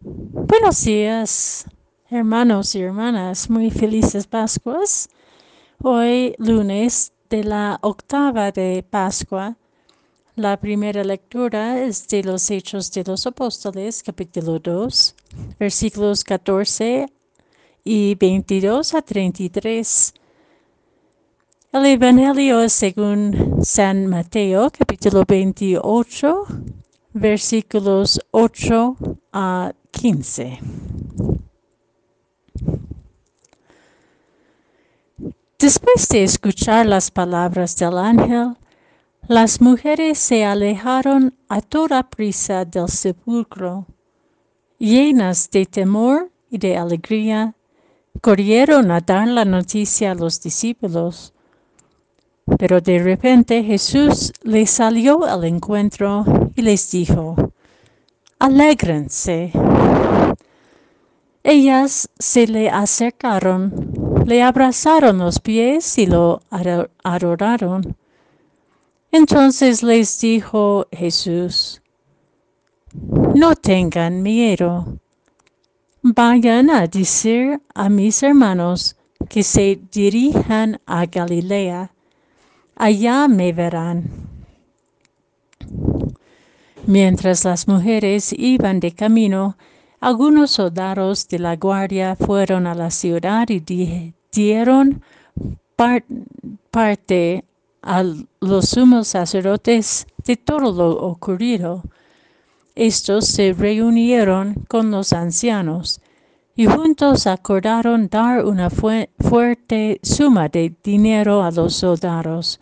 Buenos días, hermanos y hermanas. Muy felices Pascuas. Hoy, lunes de la octava de Pascua. La primera lectura es de los Hechos de los Apóstoles, capítulo 2, versículos 14 y 22 a 33. El Evangelio es según San Mateo, capítulo 28, versículos 8 a 15. Después de escuchar las palabras del ángel, las mujeres se alejaron a toda prisa del sepulcro. Llenas de temor y de alegría, corrieron a dar la noticia a los discípulos. Pero de repente Jesús les salió al encuentro y les dijo, Alégrense. Ellas se le acercaron, le abrazaron los pies y lo adoraron. Entonces les dijo Jesús, no tengan miedo. Vayan a decir a mis hermanos que se dirijan a Galilea. Allá me verán. Mientras las mujeres iban de camino, algunos soldados de la guardia fueron a la ciudad y dieron parte a los sumos sacerdotes de todo lo ocurrido. Estos se reunieron con los ancianos y juntos acordaron dar una fuerte suma de dinero a los soldados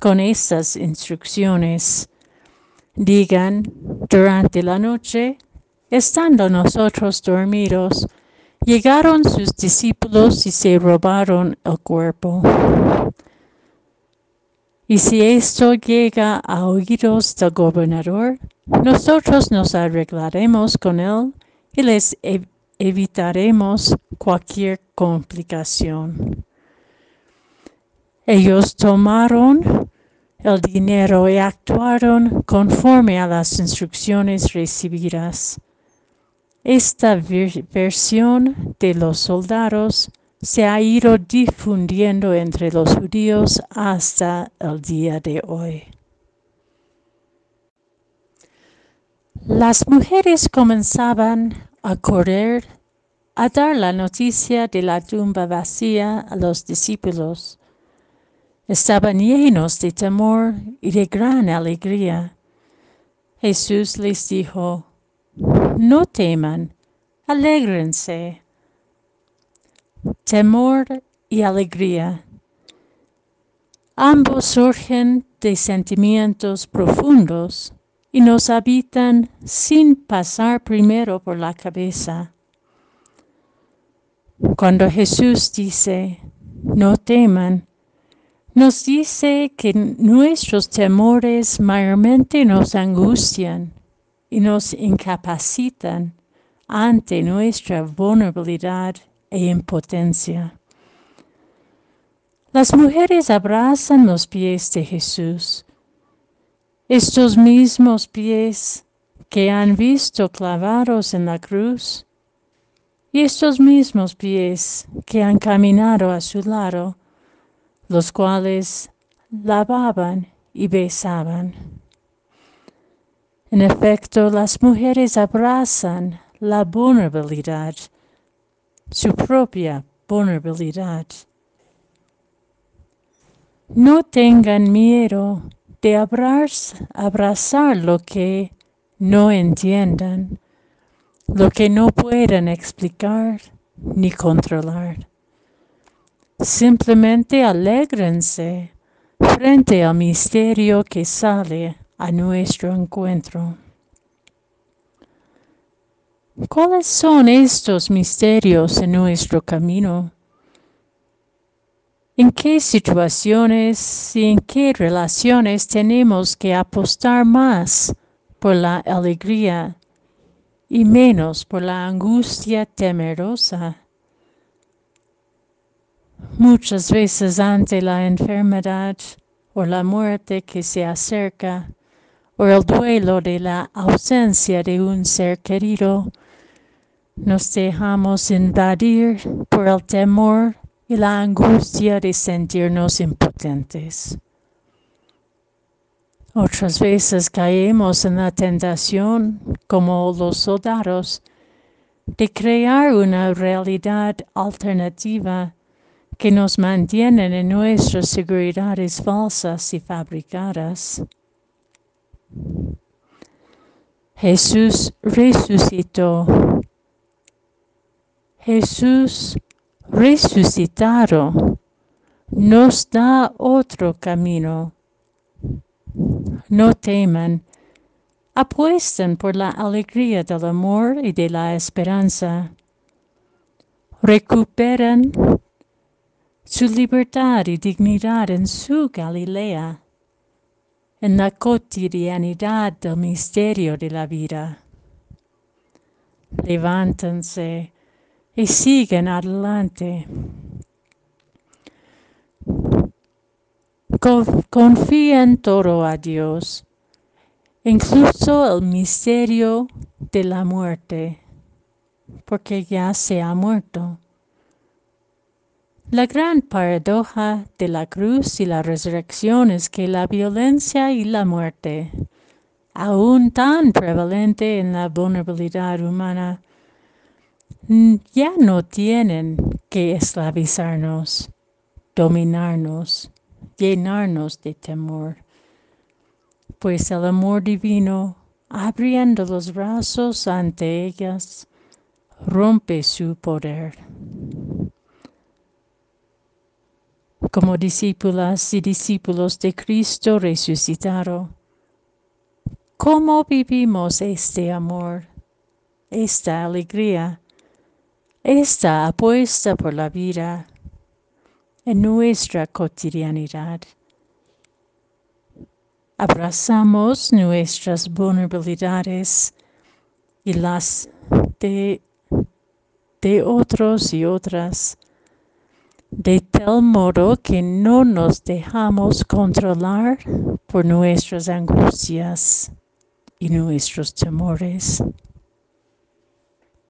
con estas instrucciones. Digan, durante la noche, estando nosotros dormidos, llegaron sus discípulos y se robaron el cuerpo. Y si esto llega a oídos del gobernador, nosotros nos arreglaremos con él y les evitaremos cualquier complicación. Ellos tomaron el dinero y actuaron conforme a las instrucciones recibidas. Esta versión de los soldados se ha ido difundiendo entre los judíos hasta el día de hoy. Las mujeres comenzaban a correr a dar la noticia de la tumba vacía a los discípulos. Estaban llenos de temor y de gran alegría. Jesús les dijo, no teman, alégrense temor y alegría. Ambos surgen de sentimientos profundos y nos habitan sin pasar primero por la cabeza. Cuando Jesús dice, no teman, nos dice que nuestros temores mayormente nos angustian y nos incapacitan ante nuestra vulnerabilidad e impotencia. Las mujeres abrazan los pies de Jesús, estos mismos pies que han visto clavados en la cruz, y estos mismos pies que han caminado a su lado, los cuales lavaban y besaban. En efecto, las mujeres abrazan la vulnerabilidad su propia vulnerabilidad. No tengan miedo de abrazar lo que no entiendan, lo que no puedan explicar ni controlar. Simplemente alégrense frente al misterio que sale a nuestro encuentro. ¿Cuáles son estos misterios en nuestro camino? ¿En qué situaciones y en qué relaciones tenemos que apostar más por la alegría y menos por la angustia temerosa? Muchas veces ante la enfermedad o la muerte que se acerca, o el duelo de la ausencia de un ser querido, Nos dejamos invadir por el temor y la angustia de sentirnos impotentes. Otras veces caemos en la tentación, como los soldados, de crear una realidad alternativa que nos mantiene en nuestras seguridades falsas y fabricadas. Jesús resucitó. Jesús resucitado nos da otro camino. No teman, apuesten por la alegría del amor y de la esperanza. Recuperen su libertad y dignidad en su Galilea, en la cotidianidad del misterio de la vida. Levántense y siguen adelante. Confíen todo a Dios, incluso el misterio de la muerte, porque ya se ha muerto. La gran paradoja de la cruz y la resurrección es que la violencia y la muerte, aún tan prevalente en la vulnerabilidad humana, ya no tienen que esclavizarnos, dominarnos, llenarnos de temor, pues el amor divino, abriendo los brazos ante ellas, rompe su poder. Como discípulas y discípulos de Cristo resucitado. ¿Cómo vivimos este amor, esta alegría, esta apuesta por la vida en nuestra cotidianidad? Abrazamos nuestras vulnerabilidades y las de, de otros y otras de tal modo que no nos dejamos controlar por nuestras angustias y nuestros temores.